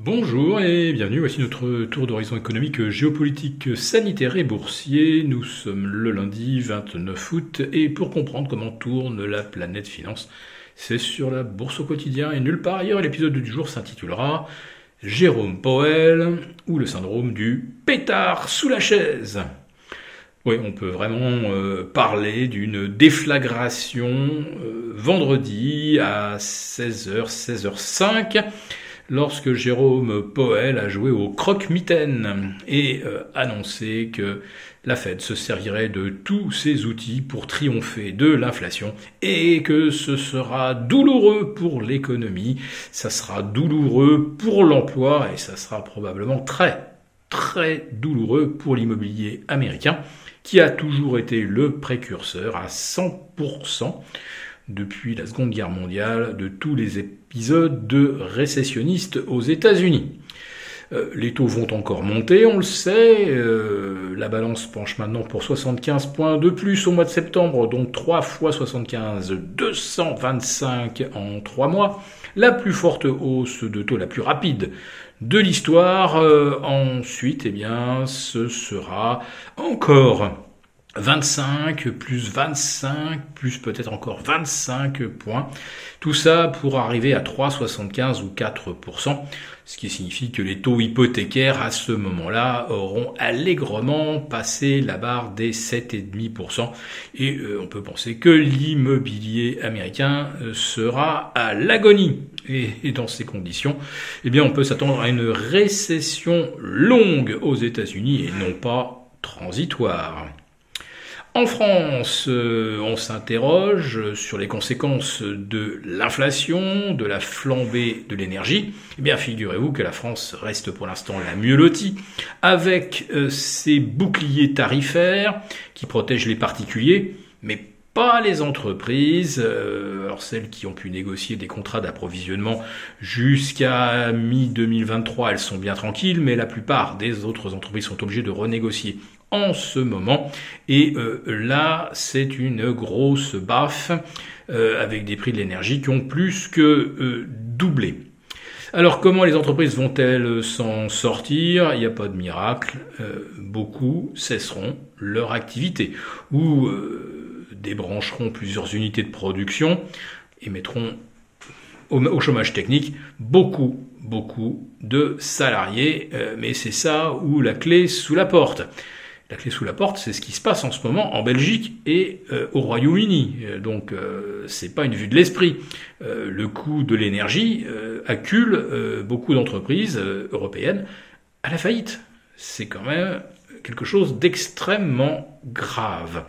Bonjour et bienvenue, voici notre tour d'horizon économique, géopolitique, sanitaire et boursier. Nous sommes le lundi 29 août et pour comprendre comment tourne la planète finance, c'est sur la bourse au quotidien et nulle part ailleurs. L'épisode du jour s'intitulera Jérôme Powell ou le syndrome du pétard sous la chaise. Oui, on peut vraiment euh, parler d'une déflagration euh, vendredi à 16h, 16h05 lorsque Jérôme Powell a joué au croque-mitaine et euh, annoncé que la Fed se servirait de tous ses outils pour triompher de l'inflation et que ce sera douloureux pour l'économie, ça sera douloureux pour l'emploi et ça sera probablement très très douloureux pour l'immobilier américain qui a toujours été le précurseur à 100% depuis la Seconde Guerre mondiale de tous les épisodes de récessionnistes aux États-Unis. Euh, les taux vont encore monter, on le sait. Euh, la balance penche maintenant pour 75 points de plus au mois de septembre, donc 3 fois 75, 225 en 3 mois. La plus forte hausse de taux, la plus rapide de l'histoire. Euh, ensuite, eh bien, ce sera encore 25 plus 25 plus peut-être encore 25 points. Tout ça pour arriver à 3,75 ou 4%, ce qui signifie que les taux hypothécaires à ce moment-là auront allègrement passé la barre des 7,5%. Et euh, on peut penser que l'immobilier américain euh, sera à l'agonie. Et, et, dans ces conditions, eh bien, on peut s'attendre à une récession longue aux États-Unis et non pas transitoire. En France, euh, on s'interroge sur les conséquences de l'inflation, de la flambée de l'énergie. Eh bien, figurez-vous que la France reste pour l'instant la mieux lotie, avec euh, ses boucliers tarifaires qui protègent les particuliers, mais pas les entreprises, euh, alors celles qui ont pu négocier des contrats d'approvisionnement jusqu'à mi-2023, elles sont bien tranquilles, mais la plupart des autres entreprises sont obligées de renégocier en ce moment. Et euh, là, c'est une grosse baffe euh, avec des prix de l'énergie qui ont plus que euh, doublé. Alors comment les entreprises vont-elles s'en sortir? Il n'y a pas de miracle. beaucoup cesseront leur activité ou débrancheront plusieurs unités de production et mettront au, chômage technique beaucoup, beaucoup de salariés. mais c'est ça où la clé sous la porte la clé sous la porte, c'est ce qui se passe en ce moment en Belgique et euh, au Royaume-Uni. Euh, donc euh, c'est pas une vue de l'esprit. le coût de l'énergie accule beaucoup d'entreprises européennes à la faillite. C'est quand même quelque chose d'extrêmement grave.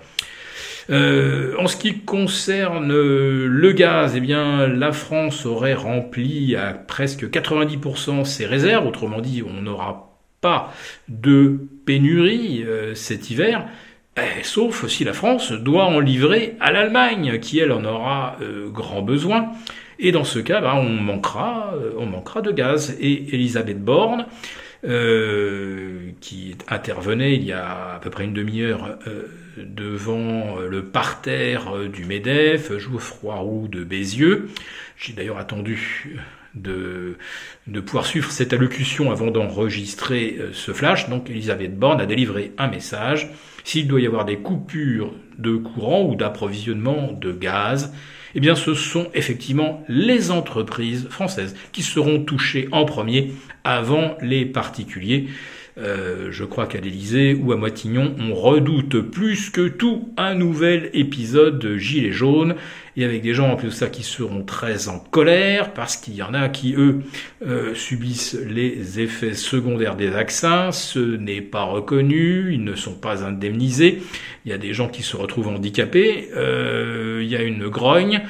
en ce qui concerne le gaz, eh bien, la France aurait rempli à presque 90% ses réserves. Autrement dit, on n'aura pas de pénurie euh, cet hiver, eh, sauf si la France doit en livrer à l'Allemagne, qui elle en aura euh, grand besoin. Et dans ce cas, bah, on, manquera, euh, on manquera de gaz. Et Elisabeth Borne, qui intervenait il y a à peu près une demi-heure devant le parterre du MEDEF, Geoffroy Roux de Bézieux, j'ai d'ailleurs attendu de, de pouvoir suivre cette allocution avant d'enregistrer euh, ce flash. Donc Elisabeth Borne a délivré un message. S'il doit y avoir des coupures de courant ou d'approvisionnement de gaz, eh bien ce sont effectivement les entreprises françaises qui seront touchées en premier avant les particuliers. Euh, je crois qu'à l'Elysée ou à Moitignon, on redoute plus que tout un nouvel épisode de Gilets jaunes, et avec des gens en plus de ça qui seront très en colère, parce qu'il y en a qui, eux, euh, subissent les effets secondaires des vaccins, ce n'est pas reconnu, ils ne sont pas indemnisés, il y a des gens qui se retrouvent handicapés, euh, il y a une grogne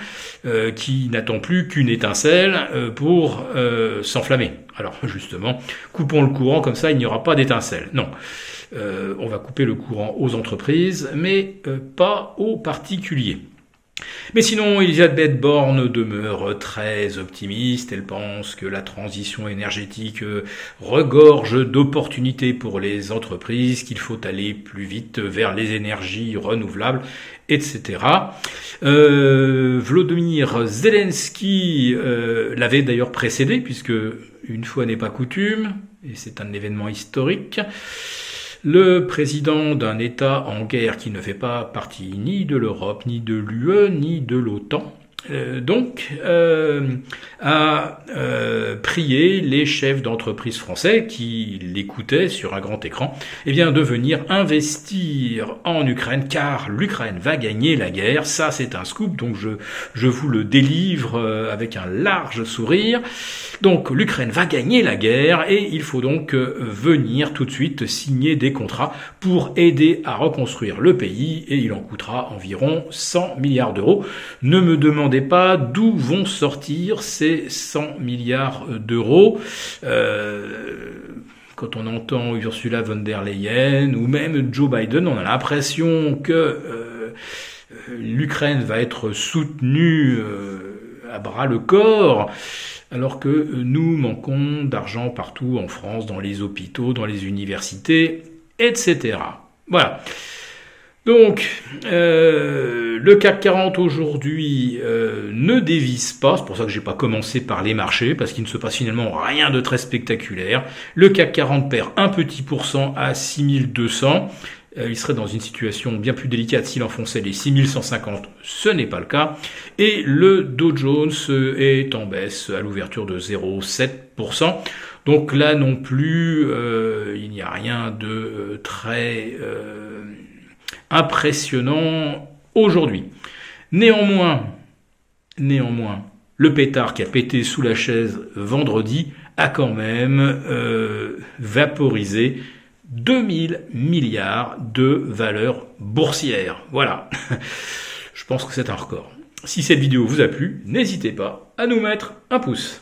qui n'attend plus qu'une étincelle pour s'enflammer. Alors justement, coupons le courant, comme ça il n'y aura pas d'étincelle. Non, euh, on va couper le courant aux entreprises, mais euh, pas aux particuliers. Mais sinon, Elisabeth Borne demeure très optimiste. Elle pense que la transition énergétique euh, regorge d'opportunités pour les entreprises, qu'il faut aller plus vite vers les énergies renouvelables, etc. Euh, Vladimir Zelensky euh, l'avait d'ailleurs précédé, puisque une fois n'est pas coutume, et c'est un événement historique. Le président d'un État en guerre qui ne fait pas partie ni de l'Europe, ni de l'UE, ni de l'OTAN, euh, donc, euh, a euh, prié les chefs d'entreprise français qui l'écoutaient sur un grand écran, eh bien, de venir investir en Ukraine, car l'Ukraine va gagner la guerre. Ça, c'est un scoop, donc je, je vous le délivre avec un large sourire. Donc, l'Ukraine va gagner la guerre et il faut donc venir tout de suite signer des contrats pour aider à reconstruire le pays et il en coûtera environ 100 milliards d'euros. Ne me demandez pas d'où vont sortir ces 100 milliards d'euros. Euh, quand on entend Ursula von der Leyen ou même Joe Biden, on a l'impression que euh, l'Ukraine va être soutenue euh, à bras le corps alors que nous manquons d'argent partout en France, dans les hôpitaux, dans les universités, etc. Voilà. Donc, euh, le CAC 40 aujourd'hui euh, ne dévisse pas, c'est pour ça que j'ai pas commencé par les marchés, parce qu'il ne se passe finalement rien de très spectaculaire. Le CAC 40 perd un petit pourcent à 6200. Euh, il serait dans une situation bien plus délicate s'il enfonçait les 6150. Ce n'est pas le cas. Et le Dow Jones est en baisse à l'ouverture de 0,7%. Donc là non plus, il n'y a rien de très impressionnant aujourd'hui. Néanmoins, néanmoins, le pétard qui a pété sous la chaise vendredi a quand même euh, vaporisé 2000 milliards de valeurs boursières. Voilà. Je pense que c'est un record. Si cette vidéo vous a plu, n'hésitez pas à nous mettre un pouce.